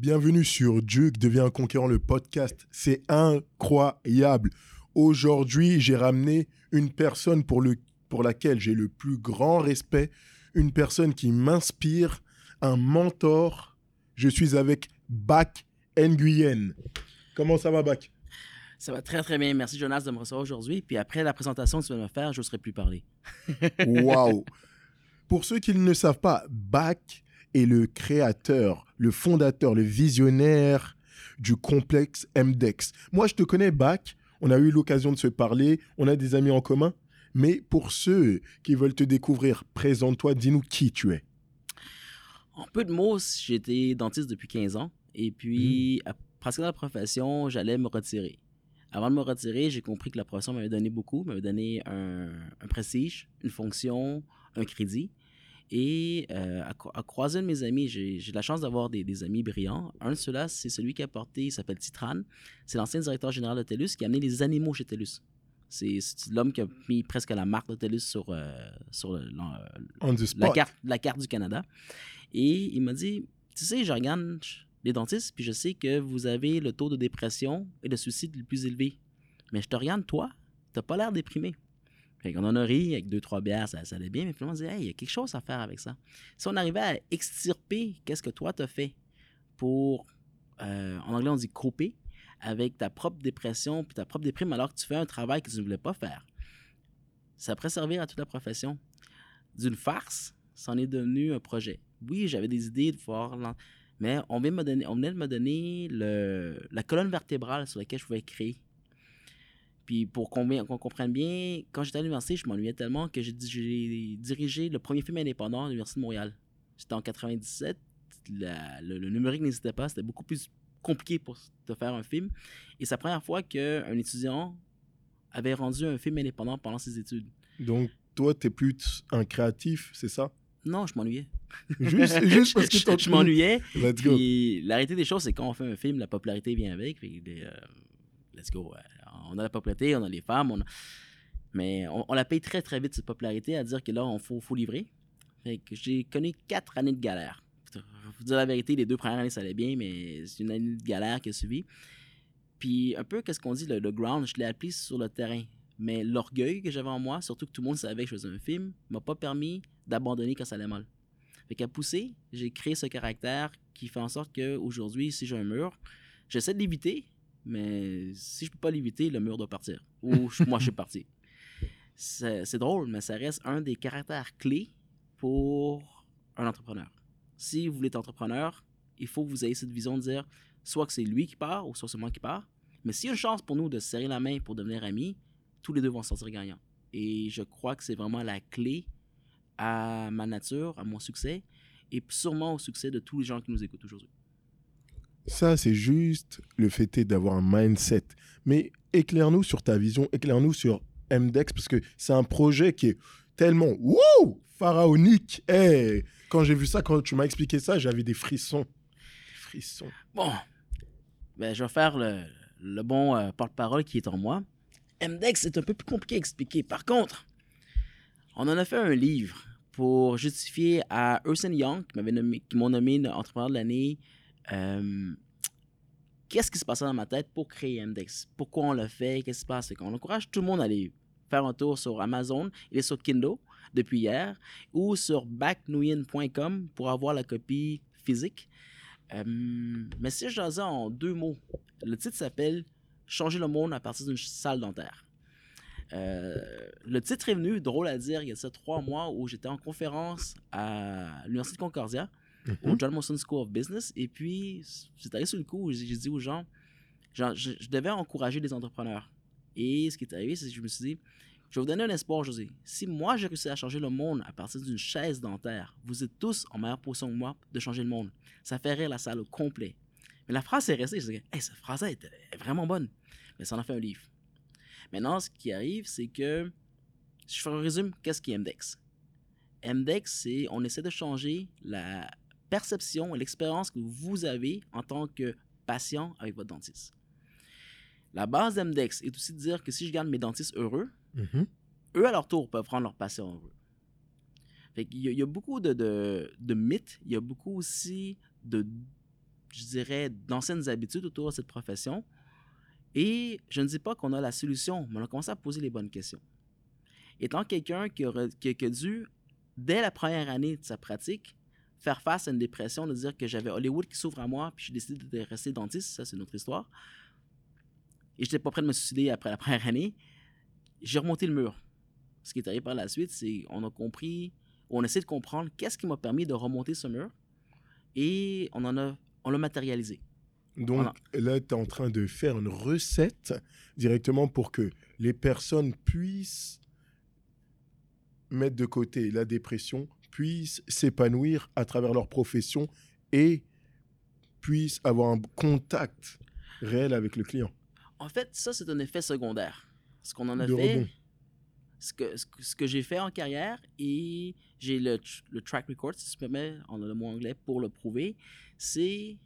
Bienvenue sur Duke devient un conquérant le podcast. C'est incroyable. Aujourd'hui, j'ai ramené une personne pour, le, pour laquelle j'ai le plus grand respect, une personne qui m'inspire, un mentor. Je suis avec Bac Nguyen. Comment ça va, Bac Ça va très, très bien. Merci, Jonas, de me recevoir aujourd'hui. Puis après la présentation que tu vas me faire, je ne serai plus parler. Waouh Pour ceux qui ne savent pas, Bac est le créateur, le fondateur, le visionnaire du complexe MDEX. Moi, je te connais, Bac. On a eu l'occasion de se parler. On a des amis en commun. Mais pour ceux qui veulent te découvrir, présente-toi, dis-nous qui tu es. En peu de mots, j'étais dentiste depuis 15 ans. Et puis, à pratiquer la profession, j'allais me retirer. Avant de me retirer, j'ai compris que la profession m'avait donné beaucoup, m'avait donné un, prestige, une fonction, un crédit. Et euh, à, croiser de mes amis, j'ai la chance d'avoir des, amis brillants. Un de ceux-là, c'est celui qui a porté, il s'appelle Titrane. C'est l'ancien directeur général de TELUS qui a amené les animaux chez TELUS. C'est l'homme qui a mis presque la marque de TELUS sur, euh, sur la, carte, la carte du Canada. Et il m'a dit, tu sais, je regarde les dentistes, puis je sais que vous avez le taux de dépression et de suicide le plus élevé. Mais je te regarde, toi, t'as pas l'air déprimé. Fait qu'on en a ri avec deux, trois bières, ça, allait bien, mais finalement, on se dit, hey, il y a quelque chose à faire avec ça. Si on arrivait à extirper qu'est-ce que toi t'as fait pour, euh, en anglais, on dit couper, avec ta propre dépression puis ta propre déprime alors que tu fais un travail que tu ne voulais pas faire, ça pourrait servir à toute la profession. D'une farce, c'en est devenu un projet. Oui, j'avais des idées de voir, mais on, venait de me donner la colonne vertébrale sur laquelle je pouvais créer puis pour qu'on comprenne bien, quand j'étais à l'université, je m'ennuyais tellement que j'ai dirigé le premier film indépendant à l'Université de Montréal. C'était en 97. le, numérique n'existait pas. C'était beaucoup plus compliqué pour te faire un film. Et c'est la première fois qu'un étudiant avait rendu un film indépendant pendant ses études. Donc, toi, tu es plus un créatif, c'est ça? Non, je m'ennuyais. Juste, parce que je, je m'ennuyais. Puis la réalité des choses, c'est quand on fait un film, la popularité vient avec. Puis, euh, let's go on a la popularité, on a les femmes, mais on, la paye très très vite cette popularité à dire que là, on faut, faut livrer. j'ai connu quatre années de galère. Pour dire la vérité, les deux premières années, ça allait bien, mais c'est une année de galère qui a suivi. Puis un peu, qu'est-ce qu'on dit, le, ground, je l'ai appris sur le terrain. Mais l'orgueil que j'avais en moi, surtout que tout le monde savait que je faisais un film, m'a pas permis d'abandonner quand ça allait mal. Fait qu'à pousser, j'ai créé ce caractère qui fait en sorte qu'aujourd'hui, si j'ai un mur, j'essaie de l'éviter, mais si je peux pas l'éviter, le mur doit partir. Ou moi, je suis parti. C'est drôle, mais ça reste un des caractères clés pour un entrepreneur. Si vous voulez être entrepreneur, il faut que vous ayez cette vision de dire soit que c'est lui qui part ou soit c'est moi qui part. Mais s'il y a une chance pour nous de serrer la main pour devenir amis, tous les deux vont sortir gagnants. Et je crois que c'est vraiment la clé à ma nature, à mon succès et sûrement au succès de tous les gens qui nous écoutent aujourd'hui. Ça, c'est juste le fait d'avoir un mindset. Mais éclaire-nous sur ta vision, éclaire-nous sur MDEX, parce que c'est un projet qui est tellement wouh, pharaonique. Hey, quand j'ai vu ça, quand tu m'as expliqué ça, j'avais des frissons. Des frissons. Bon, ben, je vais faire le, bon euh, porte-parole qui est en moi. MDEX, c'est un peu plus compliqué à expliquer. Par contre, on en a fait un livre pour justifier à Ursen Young, qui m'ont nommé, nommé entrepreneur de l'année, euh, qu'est-ce qui se passait dans ma tête pour créer Index? Pourquoi on le fait? Qu'est-ce qui se passe? On encourage tout le monde à aller faire un tour sur Amazon. Il est sur Kindle depuis hier ou sur backnuyen.com pour avoir la copie physique. Euh, mais si je disais en deux mots, le titre s'appelle Changer le monde à partir d'une salle dentaire. Euh, le titre est venu, drôle à dire, il y a ça trois mois où j'étais en conférence à l'Université de Concordia au mhm. John Molson School of Business. Et puis, c'est arrivé sur le coup, j'ai dit aux gens, je, devais encourager les entrepreneurs. Et ce qui est arrivé, c'est que je me suis dit, je vais vous donner un espoir, José. Si moi, j'ai réussi à changer le monde à partir d'une chaise dentaire, vous êtes tous en meilleure position que moi de changer le monde. Ça fait rire la salle au complet. Mais la phrase est restée. Je me hey, cette phrase est, vraiment bonne. Mais ça en a fait un livre. Maintenant, ce qui arrive, c'est que, si je fais un résumé, qu'est-ce qui est MDEX? MDEX, c'est on essaie de changer la perception et l'expérience que vous avez en tant que patient avec votre dentiste. La base d'Emdex est aussi de dire que si je garde mes dentistes heureux, mm-hmm. eux, à leur tour, peuvent rendre leurs patients heureux. il, y a, beaucoup de, mythes, il y a beaucoup aussi de je dirais, d'anciennes habitudes autour de cette profession. Et je ne dis pas qu'on a la solution, mais on a commencé à poser les bonnes questions. Étant quelqu'un qui, qui, qui a dû, dès la première année de sa pratique, faire face à une dépression, de dire que j'avais Hollywood qui s'ouvre à moi, puis j'ai décidé de rester dentiste, ça c'est notre histoire. Et j'étais pas prêt de me suicider après la première année. J'ai remonté le mur. Ce qui est arrivé par la suite, c'est on a compris, on essaie de comprendre qu'est-ce qui m'a permis de remonter ce mur, et on en a, on l'a matérialisé. Donc là, tu es en train de faire une recette directement pour que les personnes puissent mettre de côté la dépression, puissent s'épanouir à travers leur profession et puissent avoir un contact réel avec le client. En fait, ça, c'est un effet secondaire. Ce qu'on en a fait, ce que, ce que, j'ai fait en carrière, et j'ai le, le, track record, si tu permets, en le mot anglais, pour le prouver, c'est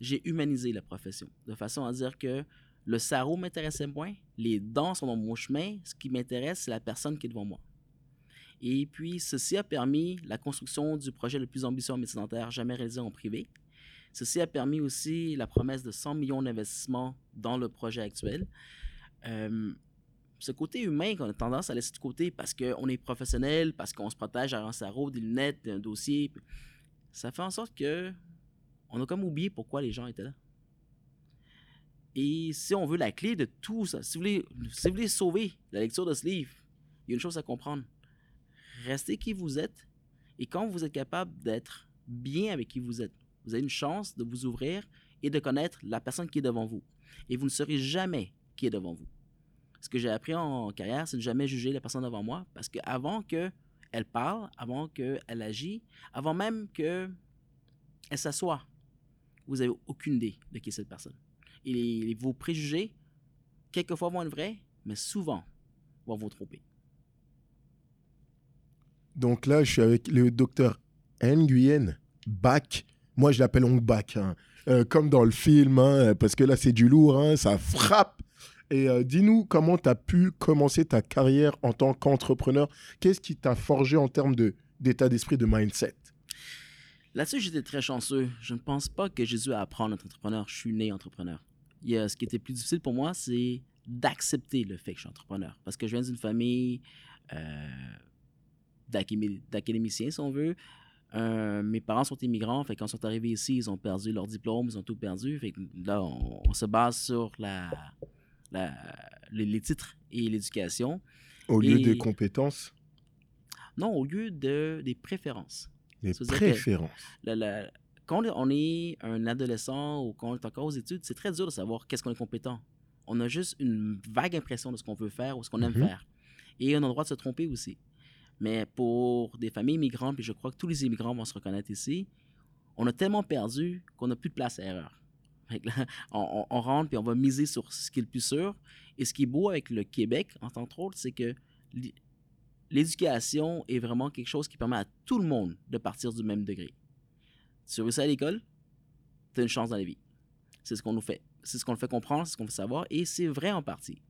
j'ai humanisé la profession. De façon à dire que le sarreau m'intéressait moins, les dents sont dans mon chemin, ce qui m'intéresse, c'est la personne qui est devant moi. Et puis, ceci a permis la construction du projet le plus ambitieux en médecine dentaire jamais réalisé en privé. Ceci a permis aussi la promesse de 100 millions d'investissements dans le projet actuel. Euh, ce côté humain qu'on a tendance à laisser de côté parce qu'on est professionnel, parce qu'on se protège à un sarreau, des lunettes, un dossier, ça fait en sorte que on a comme oublié pourquoi les gens étaient là. Et si on veut la clé de tout ça, si vous voulez, si vous voulez sauver la lecture de ce livre, il y a une chose à comprendre restez qui vous êtes. Et quand vous êtes capable d'être bien avec qui vous êtes, vous avez une chance de vous ouvrir et de connaître la personne qui est devant vous. Et vous ne saurez jamais qui est devant vous. Ce que j'ai appris en carrière, c'est de jamais juger la personne devant moi parce qu'avant qu'elle parle, avant qu'elle agit, avant même qu'elle s'assoie, vous n'avez aucune idée de qui est cette personne. Et vos préjugés, quelquefois vont être vrais, mais souvent vont vous tromper. Donc là, je suis avec le docteur Nguyen Bach. Moi, je l'appelle Ong Bach, hein. euh, comme dans le film, hein, parce que là, c'est du lourd, hein, ça frappe. Et euh, dis-nous comment tu as pu commencer ta carrière en tant qu'entrepreneur. Qu'est-ce qui t'a forgé en termes d'état d'esprit, de mindset? Là-dessus, j'étais très chanceux. Je ne pense pas que j'ai dû apprendre à être entrepreneur. Je suis né entrepreneur. Ce qui était plus difficile pour moi, c'est d'accepter le fait que je suis entrepreneur. Parce que je viens d'une famille d'académiciens, si on veut. Euh, mes parents sont immigrants, fait quand ils sont arrivés ici, ils ont perdu leur diplôme, ils ont tout perdu. Fait là, on, se base sur la, les, titres et l'éducation. Au lieu des compétences? Non, au lieu de, des préférences. Les préférences. quand on est un adolescent ou quand on est encore aux études, c'est très dur de savoir qu'est-ce qu'on est compétent. On a juste une vague impression de ce qu'on veut faire ou ce qu'on aime mhm. faire. Et on a le droit de se tromper aussi. Mais pour des familles immigrantes, puis je crois que tous les immigrants vont se reconnaître ici, on a tellement perdu qu'on n'a plus de place à erreur. on, rentre puis on va miser sur ce qui est le plus sûr. Et ce qui est beau avec le Québec, entre autres, c'est que l'éducation est vraiment quelque chose qui permet à tout le monde de partir du même degré. Tu réussis à l'école, tu as une chance dans la vie. C'est ce qu'on nous fait. C'est ce qu'on fait comprendre, c'est ce qu'on fait savoir, et c'est vrai en partie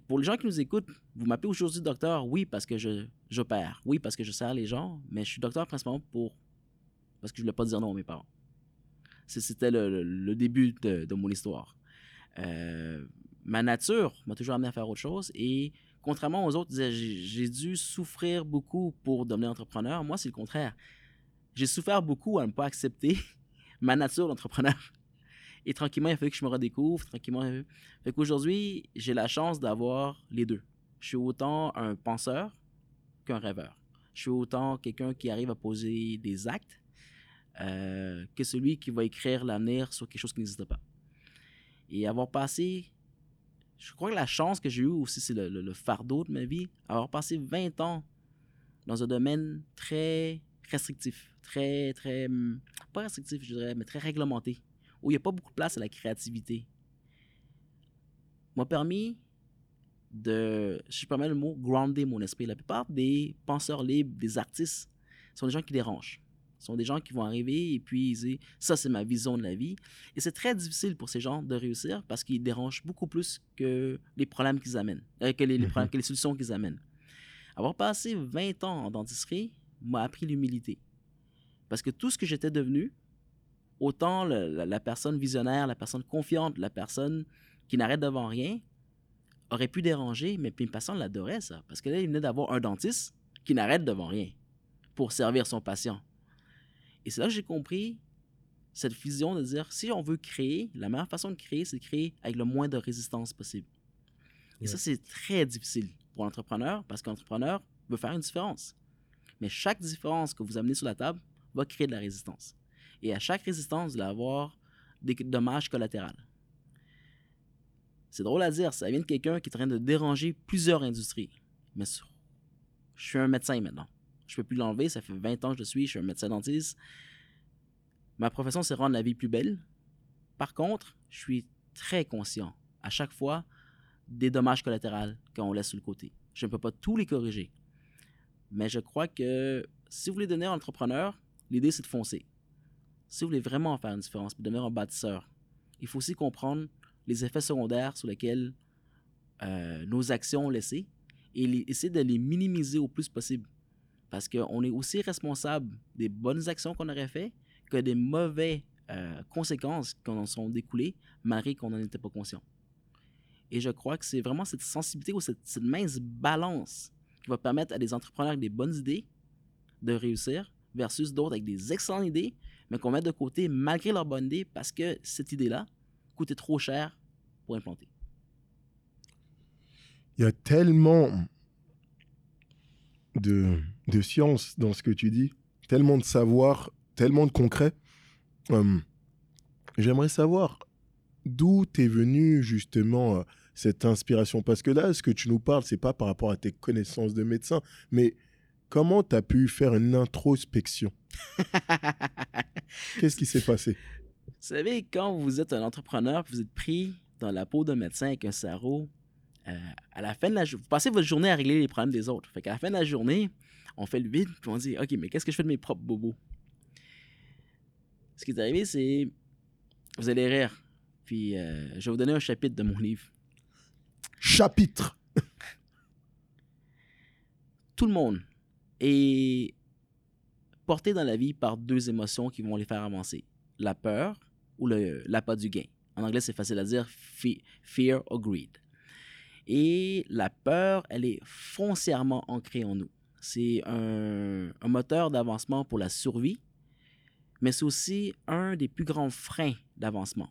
pour les gens qui nous écoutent, vous m'appelez aujourd'hui docteur, oui, parce que je, j'opère, oui, parce que je sers les gens, mais je suis docteur principalement pour parce que je ne voulais pas dire non à mes parents. C'était le, début de, mon histoire. Euh, ma nature m'a toujours amené à faire autre chose et contrairement aux autres, j'ai dû souffrir beaucoup pour devenir entrepreneur. Moi, c'est le contraire. J'ai souffert beaucoup à ne pas accepter ma nature d'entrepreneur. Et tranquillement, il a fallu que je me redécouvre. Tranquillement, fait qu'aujourd'hui, j'ai la chance d'avoir les deux. Je suis autant un penseur qu'un rêveur. Je suis autant quelqu'un qui arrive à poser des actes euh, que celui qui va écrire l'avenir sur quelque chose qui n'existe pas. Et avoir passé, je crois que la chance que j'ai eue aussi, c'est le, le, fardeau de ma vie, avoir passé 20 ans dans un domaine très restrictif, très, très, pas restrictif, je dirais, mais très réglementé où il n'y a pas beaucoup de place à la créativité, m'a permis de, je pas mal le mot, grounder mon esprit. La plupart des penseurs libres, des artistes, sont des gens qui dérangent. Ce sont des gens qui vont arriver et puis ils disent ça c'est ma vision de la vie et c'est très difficile pour ces gens de réussir parce qu'ils dérangent beaucoup plus que les problèmes qu'ils amènent euh, que, les, problèmes, mhm. que les solutions qu'ils amènent avoir passé 20 ans en dentisterie m'a appris l'humilité parce que tout ce que j'étais devenu autant le- la, la personne visionnaire, la personne confiante, la personne qui n'arrête devant rien aurait pu déranger, mais puis une patiente l'adorait, ça. Parce que là, il venait d'avoir un dentiste qui n'arrête devant rien pour servir son patient. Et c'est là que j'ai compris cette vision de dire si on veut créer, la meilleure façon de créer, c'est de créer avec le moins de résistance possible. Et ça, c'est très difficile pour l'entrepreneur parce que l'entrepreneur veut faire une différence. Mais chaque différence que vous amenez sur la table va créer de la résistance. Et à chaque résistance, vous allez avoir des dommages collatéraux. C'est drôle à dire, ça vient de quelqu'un qui est en train de déranger plusieurs industries. Mais je suis un médecin maintenant. Je peux plus l'enlever, ça fait 20 ans que je suis, je suis un médecin dentiste. Ma profession, c'est rendre la vie plus belle. Par contre, je suis très conscient à chaque fois des dommages collatéraux qu'on laisse sur le côté. Je ne peux pas tous les corriger. Mais je crois que si vous voulez devenir entrepreneur, l'idée c'est de foncer. Si vous voulez vraiment faire une différence, pour devenir un bâtisseur, il faut aussi comprendre les effets secondaires sur lesquels euh, nos actions ont laissé et essayer de les minimiser au plus possible. Parce qu'on est aussi responsable des bonnes actions qu'on aurait faites que des mauvaises euh, conséquences qui en sont découlées malgré qu'on n'en était pas conscient. Et je crois que c'est vraiment cette sensibilité ou cette mince balance qui va permettre à des entrepreneurs avec des bonnes idées de réussir versus d'autres avec des excellentes idées, qu'on met de côté malgré leur bonne idée parce que cette idée-là coûtait trop cher pour implanter. Il y a tellement de, de science dans ce que tu dis, tellement de savoir, tellement de concret. Hum, J'aimerais savoir d'où t'es venu justement euh, cette inspiration. Parce que là, ce que tu nous parles, c'est pas par rapport à tes connaissances de médecin, mais comment tu as pu faire une introspection Qu'est-ce qui s'est passé Vous savez, quand vous êtes un entrepreneur, vous êtes pris dans la peau d'un médecin avec un sarreau, euh, à la fin de la journée, vous passez votre journée à régler les problèmes des autres. Fait qu'à la fin de la journée, on fait le vide, puis on dit, OK, mais qu'est-ce que je fais de mes propres bobos? Ce qui est arrivé, c'est, vous allez rire, puis euh, je vais vous donner un chapitre de mon livre. Chapitre Tout le monde est porté dans la vie par deux émotions qui vont les faire avancer. La peur ou l'appât du gain. En anglais, c'est facile à dire, fe- fear or greed. Et la peur, elle est foncièrement ancrée en nous. C'est un, moteur d'avancement pour la survie, mais c'est aussi un des plus grands freins d'avancement.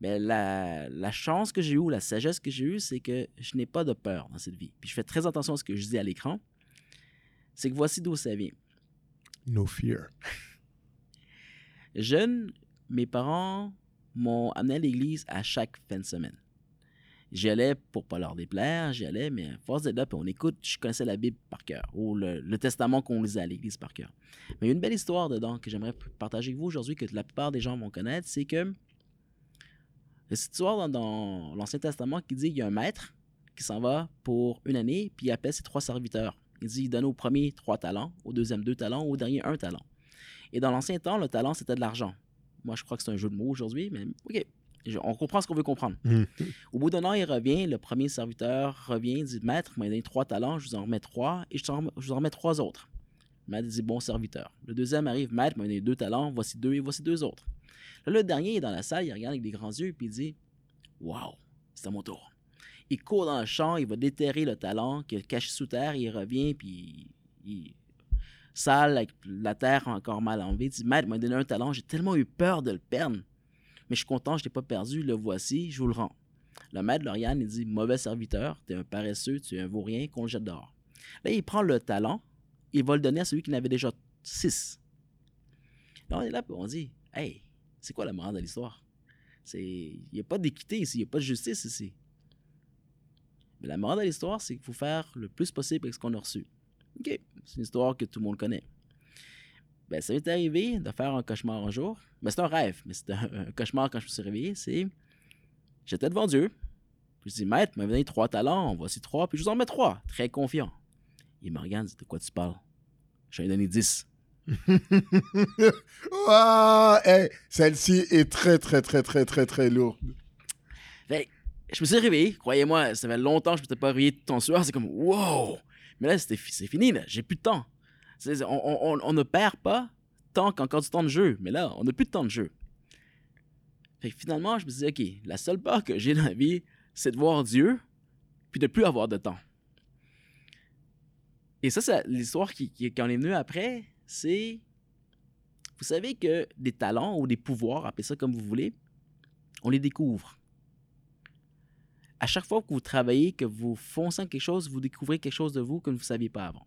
Mais la, la chance que j'ai eue, la sagesse que j'ai eue, c'est que je n'ai pas de peur dans cette vie. Puis je fais très attention à ce que je dis à l'écran. C'est que voici d'où ça vient. No fear. Jeune, mes parents m'ont amené à l'église à chaque fin de semaine. J'y allais pour pas leur déplaire, j'y allais, mais à force d'être là, puis on écoute, je connaissais la Bible par cœur, ou le, le testament qu'on lisait à l'église par cœur. Mais il y a une belle histoire dedans que j'aimerais partager avec vous aujourd'hui, que la plupart des gens vont connaître, c'est que il y a cette histoire dans, dans l'Ancien Testament qui dit qu'il y a un maître qui s'en va pour une année, puis il appelle ses trois serviteurs. Il dit il donne au premier trois talents, au deuxième deux talents, au dernier un talent. Et dans l'ancien temps, le talent, c'était de l'argent. Moi, je crois que c'est un jeu de mots aujourd'hui, mais OK. Je- on comprend ce qu'on veut comprendre. Mhm. Au bout d'un an, il revient, le premier serviteur revient, il dit Maître, m'a donné trois talents, je vous en remets trois, et je vous en remets trois autres. Le maître dit Bon serviteur. Le deuxième arrive Maître, m'a donné deux talents, voici deux, et voici deux autres. Là, le dernier est dans la salle, il regarde avec des grands yeux, puis il dit Waouh, c'est à mon tour. Il court dans le champ, il va déterrer le talent qu'il a caché sous terre, il revient, puis il, sale, avec la terre encore mal enlevée. Il dit Maître, m'a donné un talent, j'ai tellement eu peur de le perdre. Mais je suis content, je ne l'ai pas perdu, le voici, je vous le rends. Le maître Lauriane, il dit Mauvais serviteur, tu es un paresseux, tu es un vaurien, qu'on le jette dehors. Là, il prend le talent, il va le donner à celui qui en avait déjà six. Là, on est là, puis on dit Hey, c'est quoi la morale de l'histoire? Il n'y a pas d'équité ici, il n'y a pas de justice ici. Mais la morale de l'histoire, c'est qu'il faut faire le plus possible avec ce qu'on a reçu. OK, c'est une histoire que tout le monde connaît. Ben, ça m'est arrivé de faire un cauchemar un jour. Ben, c'est un rêve, mais c'était un, cauchemar quand je me suis réveillé. C'est. J'étais devant Dieu. Puis je dis, Maître, m'a donné trois talents, voici trois, puis je vous en mets trois. Très confiant. Il me regarde, dit, De quoi tu parles? Je lui ai donné dix. Hey, Celle-ci est très, très, très, très, très, très lourde. Je me suis réveillé, croyez-moi, ça fait longtemps que je ne m'étais pas réveillé tout en sueur. C'est comme, wow! Mais là, c'est fini. J'ai plus de temps. On, ne perd pas tant qu'encore du temps de jeu. Mais là, on n'a plus de temps de jeu. Fait que finalement, je me disais, OK, la seule peur que j'ai dans la vie, c'est de voir Dieu, puis de plus avoir de temps. Et ça, c'est l'histoire qui, en est venue après, c'est. Vous savez que des talents ou des pouvoirs, appelez ça comme vous voulez, on les découvre. À chaque fois que vous travaillez, que vous foncez quelque chose, vous découvrez quelque chose de vous que vous ne saviez pas avant.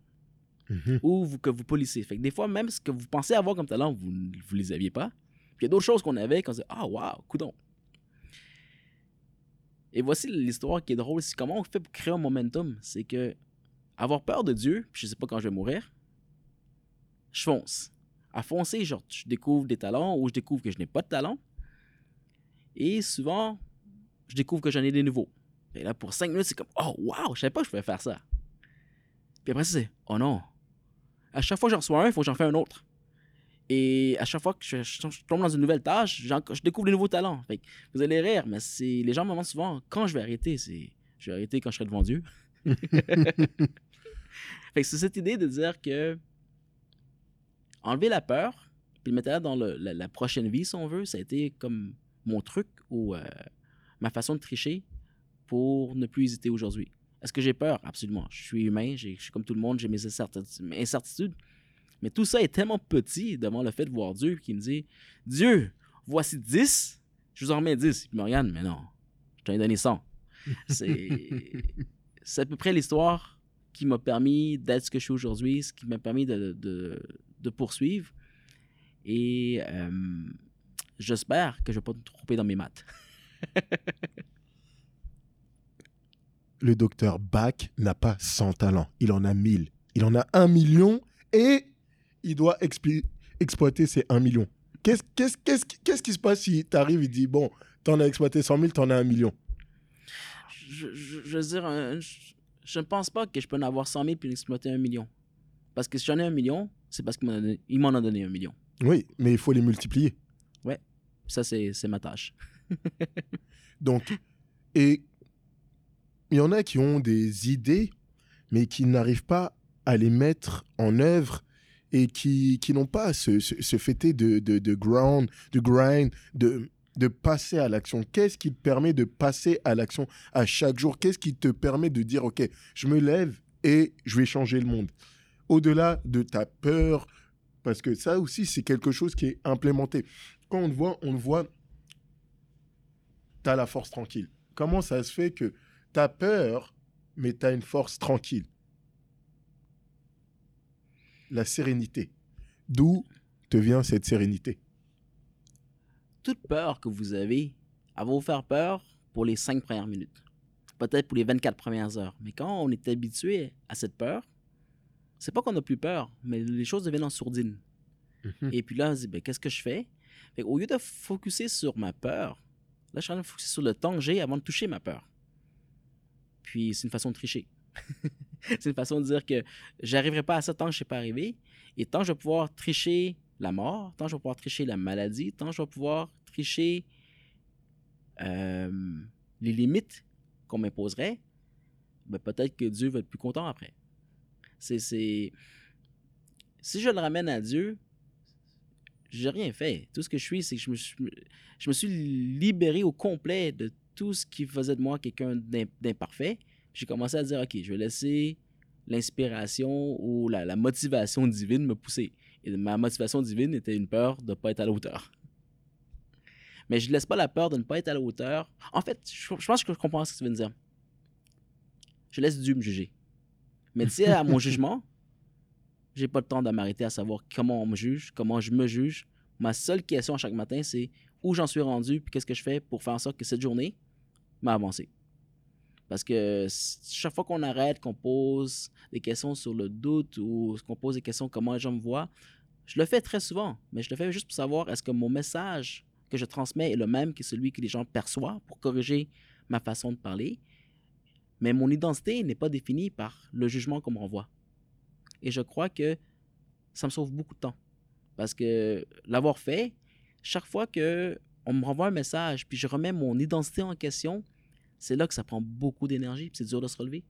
Mhm. Ou vous, que vous polissez. Fait que des fois, même ce que vous pensez avoir comme talent, vous ne les aviez pas. Puis il y a d'autres choses qu'on avait qu'on se dit Ah, waouh, coudon. Et voici l'histoire qui est drôle. C'est comment on fait pour créer un momentum. C'est que avoir peur de Dieu, puis je sais pas quand je vais mourir, je fonce. À foncer, genre, je découvre des talents ou je découvre que je n'ai pas de talent. Et souvent, je découvre que j'en ai des nouveaux. Et là, pour cinq minutes, c'est comme Oh, waouh, je savais pas que je pouvais faire ça. Puis après, c'est Oh non. À chaque fois que j'en reçois un, il faut que j'en fasse un autre. Et à chaque fois que je, tombe dans une nouvelle tâche, je découvre des nouveaux talents. vous allez rire, mais c'est les gens me demandent souvent quand je vais arrêter? C'est je vais arrêter quand je serai devant Dieu. fait c'est cette idée de dire que enlever la peur, puis le mettre dans la, prochaine vie, si on veut, ça a été comme mon truc ou euh, ma façon de tricher pour ne plus hésiter aujourd'hui. Est-ce que j'ai peur? Absolument. Je suis humain, je suis comme tout le monde, j'ai mes incertitudes. Mais tout ça est tellement petit devant le fait de voir Dieu qui me dit Dieu, voici 10, je vous en remets 10. Il me regarde, mais non, je t'en ai donné 100. C'est à peu près l'histoire qui m'a permis d'être ce que je suis aujourd'hui, ce qui m'a permis de, de, poursuivre. Et euh, j'espère que je ne vais pas me tromper dans mes maths. le docteur Bach n'a pas 100 talents, il en a 1000. Il en a un million et il doit exploiter ces 1 million. Qu'est-ce qui se passe si tu arrives et dis, bon, tu en as exploité 100 000, tu en as un million? Je, veux dire, je, ne pense pas que je peux en avoir 100 000 puis exploiter un million. Parce que si j'en ai un million, c'est parce qu'il m'en a, donné un million. Oui, mais il faut les multiplier. Ouais, ça c'est ma tâche. Donc, et il y en a qui ont des idées, mais qui n'arrivent pas à les mettre en œuvre et qui, qui n'ont pas ce, ce, fêté de, de, ground, de grind, de, de passer à l'action Qu'est-ce qui te permet de passer à l'action à chaque jour? Qu'est-ce qui te permet de dire, OK, je me lève et je vais changer le monde? Au-delà de ta peur, parce que ça aussi, c'est quelque chose qui est implémenté. Quand on te voit, on voit, tu as la force tranquille. Comment ça se fait que tu as peur, mais tu as une force tranquille la sérénité. D'où te vient cette sérénité? Toute peur que vous avez, elle va vous faire peur pour les cinq premières minutes. Peut-être pour les 24 premières heures. Mais quand on est habitué à cette peur, c'est pas qu'on n'a plus peur, mais les choses deviennent en sourdine. Mhm. Et puis là, on se dit, ben, qu'est-ce que je fais? Au lieu de focuser sur ma peur, là, je suis en train de focuser sur le temps que j'ai avant de toucher ma peur. Puis c'est une façon de tricher. c'est une façon de dire que j'arriverai pas à ça tant que je ne suis pas arrivé. Et tant que je vais pouvoir tricher la mort, tant que je vais pouvoir tricher la maladie, tant que je vais pouvoir tricher euh, les limites qu'on m'imposerait, ben peut-être que Dieu va être plus content après. C'est, Si je le ramène à Dieu, j'ai rien fait. Tout ce que je suis, c'est que je me, suis, je me suis libéré au complet de tout ce qui faisait de moi quelqu'un d'imparfait j'ai commencé à dire, OK, je vais laisser l'inspiration ou la, motivation divine me pousser. Et ma motivation divine était une peur de ne pas être à la hauteur. Mais je ne laisse pas la peur de ne pas être à la hauteur. En fait, je, pense que je comprends ce que tu veux dire. Je laisse Dieu me juger. Mais tu sais, à mon jugement, j'ai pas le temps de m'arrêter à savoir comment on me juge, comment je me juge. Ma seule question chaque matin, c'est où j'en suis rendu, puis qu'est-ce que je fais pour faire en sorte que cette journée m'a avancé. Parce que chaque fois qu'on arrête, qu'on pose des questions sur le doute ou qu'on pose des questions comment les gens me voient, je le fais très souvent, mais je le fais juste pour savoir est-ce que mon message que je transmets est le même que celui que les gens perçoivent pour corriger ma façon de parler. Mais mon identité n'est pas définie par le jugement qu'on me renvoie. Et je crois que ça me sauve beaucoup de temps. Parce que l'avoir fait, chaque fois que on me renvoie un message, puis je remets mon identité en question, c'est là que ça prend beaucoup d'énergie, c'est dur de se relever.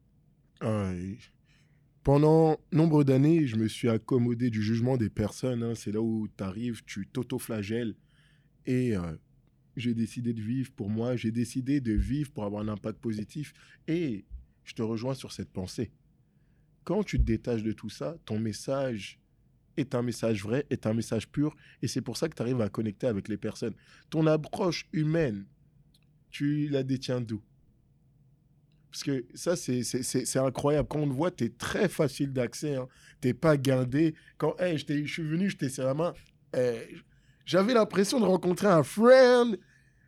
Pendant nombre d'années, je me suis accommodé du jugement des personnes. hein. C'est là où tu arrives, tu t'auto-flagelles. Et euh, j'ai décidé de vivre pour moi. J'ai décidé de vivre pour avoir un impact positif. Et je te rejoins sur cette pensée. Quand tu te détaches de tout ça, ton message est un message vrai, est un message pur. Et c'est pour ça que tu arrives à connecter avec les personnes. Ton approche humaine, tu la détiens d'où? Parce que ça, c'est- incroyable. Quand on te voit, tu es très facile d'accès. Hein. Tu pas guindé. Quand hey, je je suis venu, je t'ai serré la main. eh, J'avais l'impression de rencontrer un friend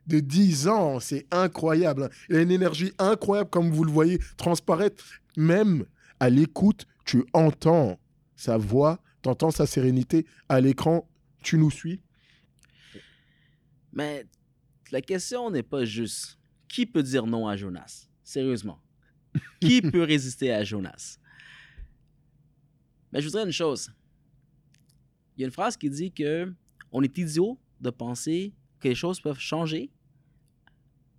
de 10 ans. C'est incroyable. hein. Il a une énergie incroyable, comme vous le voyez, transparaître. Même à l'écoute, tu entends sa voix, tu entends sa sérénité. À l'écran, tu nous suis? Mais la question n'est pas juste qui peut dire non à Jonas? Sérieusement. qui peut résister à Jonas? Mais je vous dirais une chose. Il y a une phrase qui dit que on est idiot de penser que les choses peuvent changer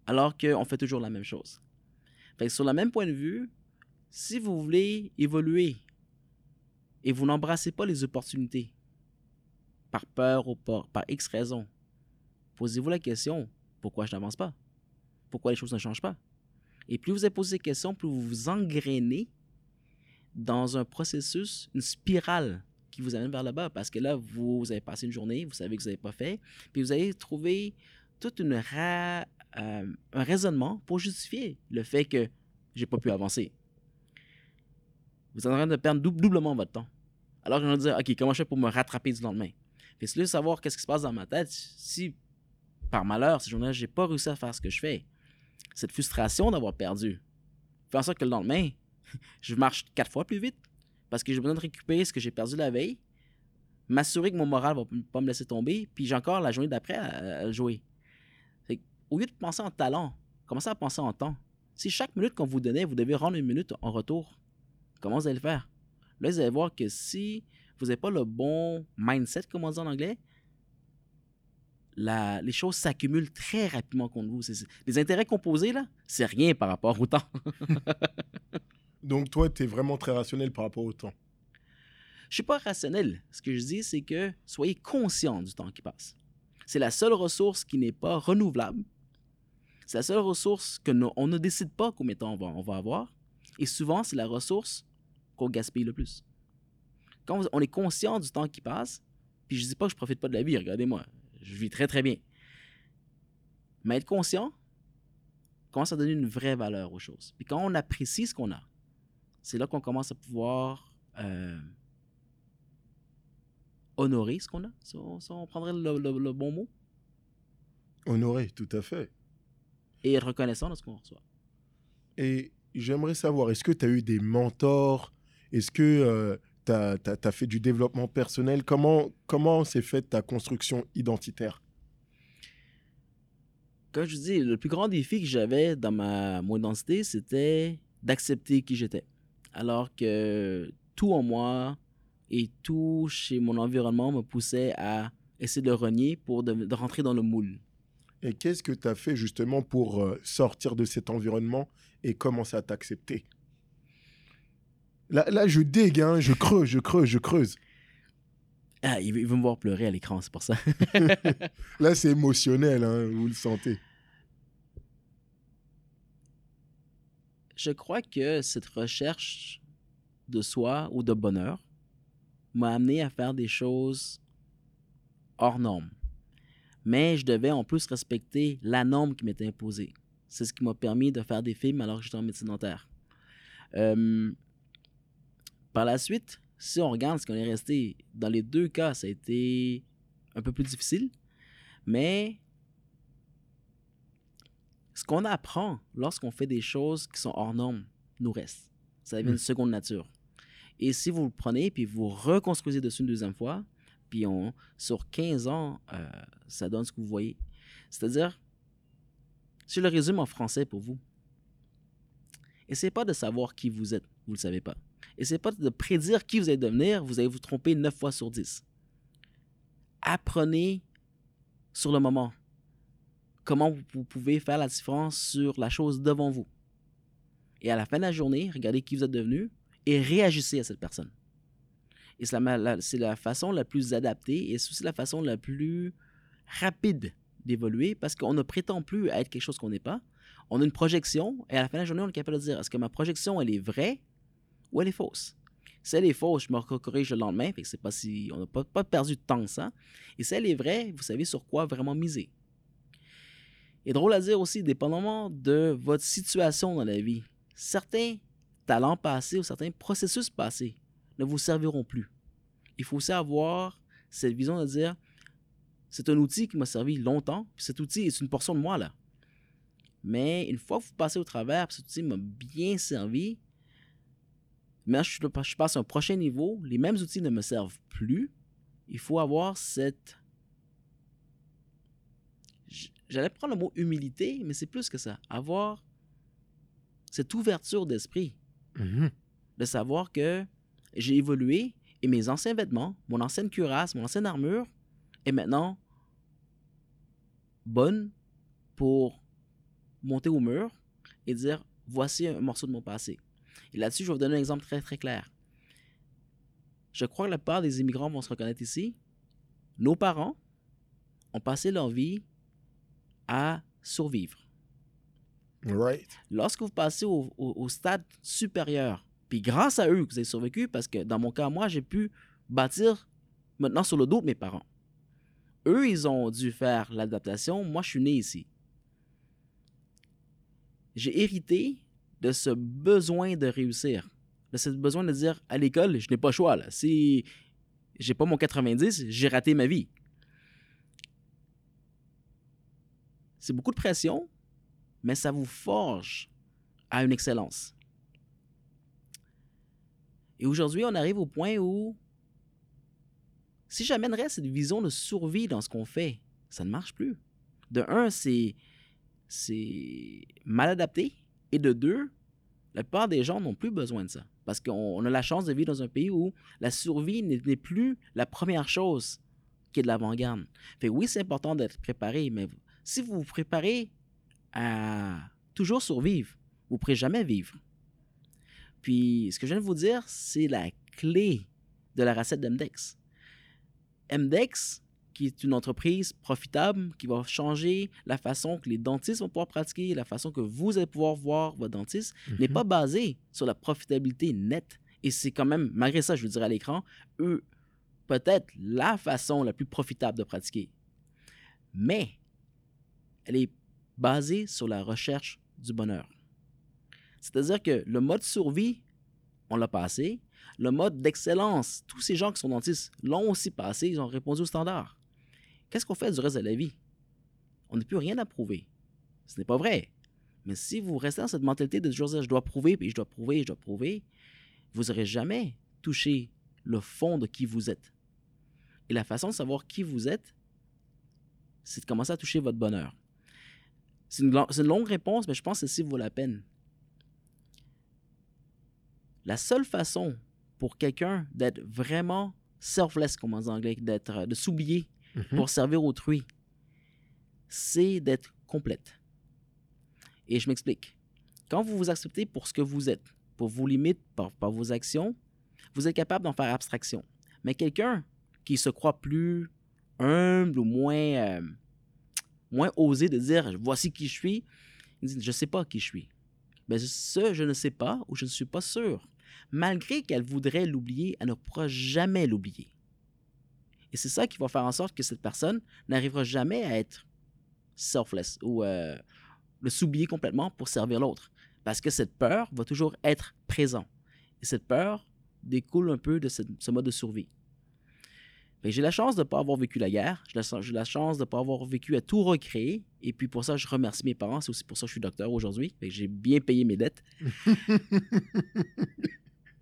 alors qu'on fait toujours la même chose. Fait que sur le même point de vue, si vous voulez évoluer et vous n'embrassez pas les opportunités par peur ou par, X raison, posez-vous la question pourquoi je n'avance pas? Pourquoi les choses ne changent pas? Et plus vous avez posé ces questions, plus vous vous engrainez dans un processus, une spirale qui vous amène vers le bas. Parce que là, vous, avez passé une journée, vous savez que vous n'avez pas fait, puis vous avez trouvé ra- euh, un raisonnement pour justifier le fait que j'ai pas pu avancer. Vous êtes en train de perdre dou- doublement votre temps. Alors, je vais dire, OK, comment je fais pour me rattraper du lendemain? Puis c'est là de savoir qu'est-ce qui se passe dans ma tête. Si, par malheur, cette journée-là, j'ai pas réussi à faire ce que je fais, cette frustration d'avoir perdu fait en sorte que le lendemain, je marche quatre fois plus vite parce que j'ai besoin de récupérer ce que j'ai perdu la veille, m'assurer que mon moral va p- pas me laisser tomber, puis j'ai encore la journée d'après à, jouer. Fait que, au lieu de penser en talent, commencez à penser en temps. Si chaque minute qu'on vous donnait, vous devez rendre une minute en retour, comment vous allez le faire? Là, vous allez voir que si vous n'avez pas le bon mindset, comme on dit en anglais, la- les choses s'accumulent très rapidement contre vous. Les intérêts composés, là, c'est rien par rapport au temps. Donc, toi, tu es vraiment très rationnel par rapport au temps. Je suis pas rationnel. Ce que je dis, c'est que soyez conscient du temps qui passe. C'est la seule ressource qui n'est pas renouvelable. C'est la seule ressource que on ne décide pas combien de temps on va, on va avoir. Et souvent, c'est la ressource qu'on gaspille le plus. Quand on est conscient du temps qui passe, puis je dis pas que je profite pas de la vie, regardez-moi, je vis très très bien. Mais être conscient commence à donner une vraie valeur aux choses. Puis quand on apprécie ce qu'on a, c'est là qu'on commence à pouvoir euh, honorer ce qu'on a, si on, si on prendrait le, le- le bon mot, Honoré, tout à fait. et être reconnaissant de ce qu'on reçoit. Et j'aimerais savoir, est-ce que tu as eu des mentors Est-ce que tu as, fait du développement personnel? Comment, comment s'est faite ta construction identitaire? Comme je vous dis, le plus grand défi que j'avais dans ma mon identité, c'était d'accepter qui j'étais. Alors que tout en moi et tout chez mon environnement me poussait à essayer de le renier pour de, de rentrer dans le moule. Et qu'est-ce que tu as fait justement pour euh, sortir de cet environnement et commencer à t'accepter? Là, là, je dégue, hein, je creuse, je creuse, je creuse. Ah, il veut, il veut me voir pleurer à l'écran, c'est pour ça. Là, c'est émotionnel, hein, vous le sentez. Je crois que cette recherche de soi ou de bonheur m'a amené à faire des choses hors normes. Mais je devais en plus respecter la norme qui m'était imposée. C'est ce qui m'a permis de faire des films alors que j'étais en médecine dentaire. Euh, par la suite, si on regarde ce qu'on est resté, dans les deux cas, ça a été un peu plus difficile. Mais ce qu'on apprend lorsqu'on fait des choses qui sont hors normes nous reste. Ça devient Mm. une seconde nature. Et si vous le prenez puis vous reconstruisez dessus une deuxième fois, puis on, sur 15 ans, euh, ça donne ce que vous voyez. C'est-à-dire, si je le résume en français pour vous, essayez pas de savoir qui vous êtes, vous ne le savez pas. Essayez pas de prédire qui vous allez devenir, vous allez vous tromper 9 fois sur 10. Apprenez sur le moment comment vous- pouvez faire la différence sur la chose devant vous. Et à la fin de la journée, regardez qui vous êtes devenu et réagissez à cette personne. Et c'est la, la façon la plus adaptée et c'est aussi la façon la plus rapide d'évoluer parce qu'on ne prétend plus à être quelque chose qu'on n'est pas. On a une projection et à la fin de la journée, on est capable de dire est-ce que ma projection, elle est vraie ou elle est fausse Si elle est fausse, je me corrige le lendemain, fait que c'est pas si, on n'a pas, perdu de temps ça. Et si elle est vraie, vous savez sur quoi vraiment miser. Et drôle à dire aussi, dépendamment de votre situation dans la vie, certains talents passés ou certains processus passés ne vous serviront plus. Il faut aussi avoir cette vision de dire c'est un outil qui m'a servi longtemps, puis cet outil est une portion de moi là. Mais une fois que vous passez au travers, cet outil m'a bien servi, maintenant je, je passe à un prochain niveau, les mêmes outils ne me servent plus. Il faut avoir cette. J'allais prendre le mot humilité, mais c'est plus que ça. Avoir cette ouverture d'esprit Mhm. de savoir que j'ai évolué et mes anciens vêtements, mon ancienne cuirasse, mon ancienne armure est maintenant bonne pour monter au mur et dire voici un morceau de mon passé. Et là-dessus, je vais vous donner un exemple très très clair. Je crois que la plupart des immigrants vont se reconnaître ici. Nos parents ont passé leur vie à survivre Right. lorsque vous passez au, au- au stade supérieur, puis grâce à eux que vous avez survécu, parce que dans mon cas, moi, j'ai pu bâtir maintenant sur le dos de mes parents. Eux, ils ont dû faire l'adaptation. Moi, je suis né ici. J'ai hérité de ce besoin de réussir, de ce besoin de dire à l'école, je n'ai pas le choix. Là. Si j'ai pas mon 90, j'ai raté ma vie. C'est beaucoup de pression, mais ça vous forge à une excellence. Et aujourd'hui, on arrive au point où, si j'amènerais cette vision de survie dans ce qu'on fait, ça ne marche plus. De un, c'est c'est mal adapté, et de deux, la plupart des gens n'ont plus besoin de ça. Parce qu'on on a la chance de vivre dans un pays où la survie n'est plus la première chose qui est de l'avant-garde. Fait oui, c'est important d'être préparé, mais si vous vous préparez à toujours survivre. Vous ne pourrez jamais vivre. Puis, ce que je viens de vous dire, c'est la clé de la recette d'MDEX. MDEX, qui est une entreprise profitable, qui va changer la façon que les dentistes vont pouvoir pratiquer, la façon que vous allez pouvoir voir votre dentiste, n'est Mhm. pas basée sur la profitabilité nette. Et c'est quand même, malgré ça, je vous dirais à l'écran, eux, peut-être la façon la plus profitable de pratiquer. Mais, elle est basée sur la recherche du bonheur. C'est-à-dire que le mode survie, on l'a passé. Le mode d'excellence, tous ces gens qui sont dentistes l'ont aussi passé, ils ont répondu au standard. Qu'est-ce qu'on fait du reste de la vie? On n'a plus rien à prouver. Ce n'est pas vrai. Mais si vous restez dans cette mentalité de toujours dire je dois prouver, puis je dois prouver, je dois prouver, vous n'aurez jamais touché le fond de qui vous êtes. Et la façon de savoir qui vous êtes, c'est de commencer à toucher votre bonheur. C'est une, longue réponse, mais je pense que celle-ci vaut la peine. La seule façon pour quelqu'un d'être vraiment selfless, comme on dit en anglais, d'être, de s'oublier Mhm. pour servir autrui, c'est d'être complète. Et je m'explique. Quand vous vous acceptez pour ce que vous êtes, pour vos limites, par, vos actions, vous êtes capable d'en faire abstraction. Mais quelqu'un qui se croit plus humble ou moins, euh, moins osé de dire voici qui je suis, il dit je ne sais pas qui je suis. Mais ce je ne sais pas ou je ne suis pas sûr. Malgré qu'elle voudrait l'oublier, elle ne pourra jamais l'oublier. Et c'est ça qui va faire en sorte que cette personne n'arrivera jamais à être selfless ou euh, le s'oublier complètement pour servir l'autre. Parce que cette peur va toujours être présente. Et cette peur découle un peu de ce mode de survie. J'ai la chance de ne pas avoir vécu la guerre. J'ai la, la chance de ne pas avoir vécu à tout recréer. Et puis pour ça, je remercie mes parents. C'est aussi pour ça que je suis docteur aujourd'hui. J'ai bien payé mes dettes.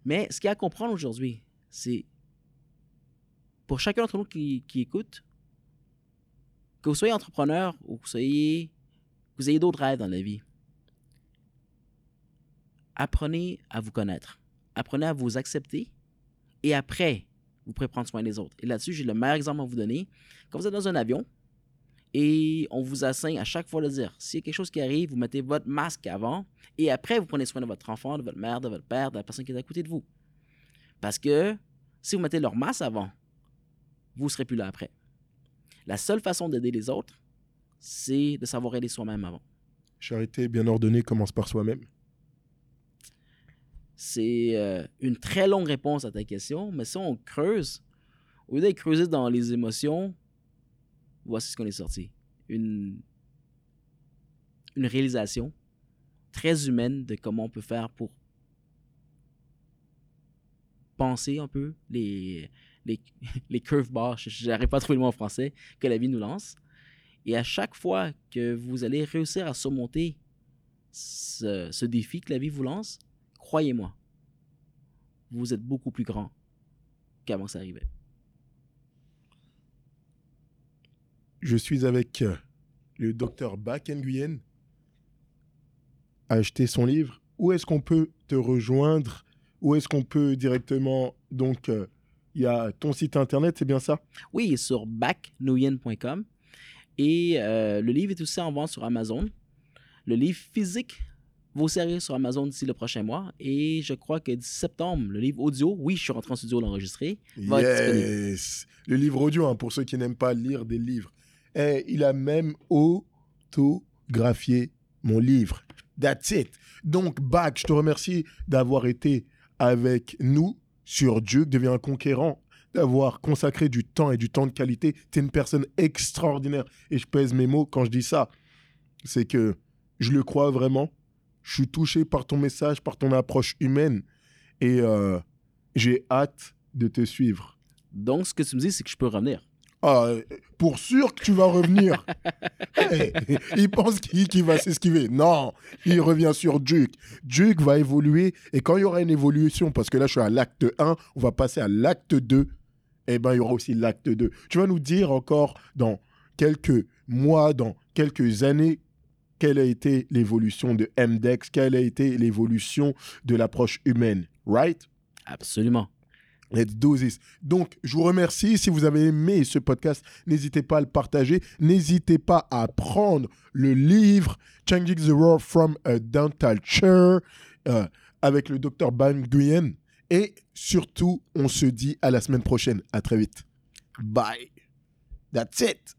Mais ce qu'il y a à comprendre aujourd'hui, c'est pour chacun d'entre nous qui, écoute, que vous soyez entrepreneur ou que vous, soyez, que vous ayez d'autres rêves dans la vie, apprenez à vous connaître. Apprenez à vous accepter et après, vous pourrez prendre soin des autres. Et là-dessus, j'ai le meilleur exemple à vous donner. Quand vous êtes dans un avion Et on vous assigne à chaque fois de dire, s'il y a quelque chose qui arrive, vous mettez votre masque avant et après, vous prenez soin de votre enfant, de votre mère, de votre père, de la personne qui est à côté de vous. Parce que si vous mettez leur masque avant, vous ne serez plus là après. La seule façon d'aider les autres, c'est de savoir aider soi-même avant. Charité bien ordonnée commence par soi-même. C'est euh, une très longue réponse à ta question, mais si on creuse, au lieu d'être creusé dans les émotions, voici ce qu'on est sorti. Une, une réalisation très humaine de comment on peut faire pour penser un peu les, les, les curve bars, j'arrive pas à trouver le mot en français, que la vie nous lance. Et à chaque fois que vous allez réussir à surmonter ce, ce défi que la vie vous lance, croyez-moi, vous êtes beaucoup plus grand qu'avant ça arrivait. Je suis avec euh, le docteur Bach Nguyen. Acheter son livre. Où est-ce qu'on peut te rejoindre? Où est-ce qu'on peut directement. Donc, euh, il y a ton site internet, c'est bien ça? Oui, sur bachnguyen.com. Et euh, le livre est aussi en vente sur Amazon. Le livre physique va aussi arriver sur Amazon d'ici le prochain mois. Et je crois que d'ici septembre, le livre audio, oui, je suis rentré en studio l'enregistrer, va être disponible. Yes Le livre audio, hein, pour ceux qui n'aiment pas lire des livres. Et il a même autographié mon livre. That's it. Donc, Bach, je te remercie d'avoir été avec nous sur Duke, devient un conquérant, d'avoir consacré du temps et du temps de qualité. Tu es une personne extraordinaire. Et je pèse mes mots quand je dis ça. C'est que je le crois vraiment. Je suis touché par ton message, par ton approche humaine. Et euh, j'ai hâte de te suivre. Donc, ce que tu me dis, c'est que je peux revenir. Ah, pour sûr que tu vas revenir. Hey, il pense qu'il va s'esquiver. Non, il revient sur Duke. Duke va évoluer et quand il y aura une évolution, parce que là je suis à l'acte 1, on va passer à l'acte 2, et ben il y aura aussi l'acte 2. Tu vas nous dire encore dans quelques mois, dans quelques années, quelle a été l'évolution de MDEX, quelle a été l'évolution de l'approche humaine, right? Absolument. Let's do this. Donc, je vous remercie. Si vous avez aimé ce podcast, n'hésitez pas à le partager. N'hésitez pas à prendre le livre Changing the World from a Dental Chair euh, avec le docteur Ban Nguyen. Et surtout, on se dit à la semaine prochaine. À très vite. Bye. That's it.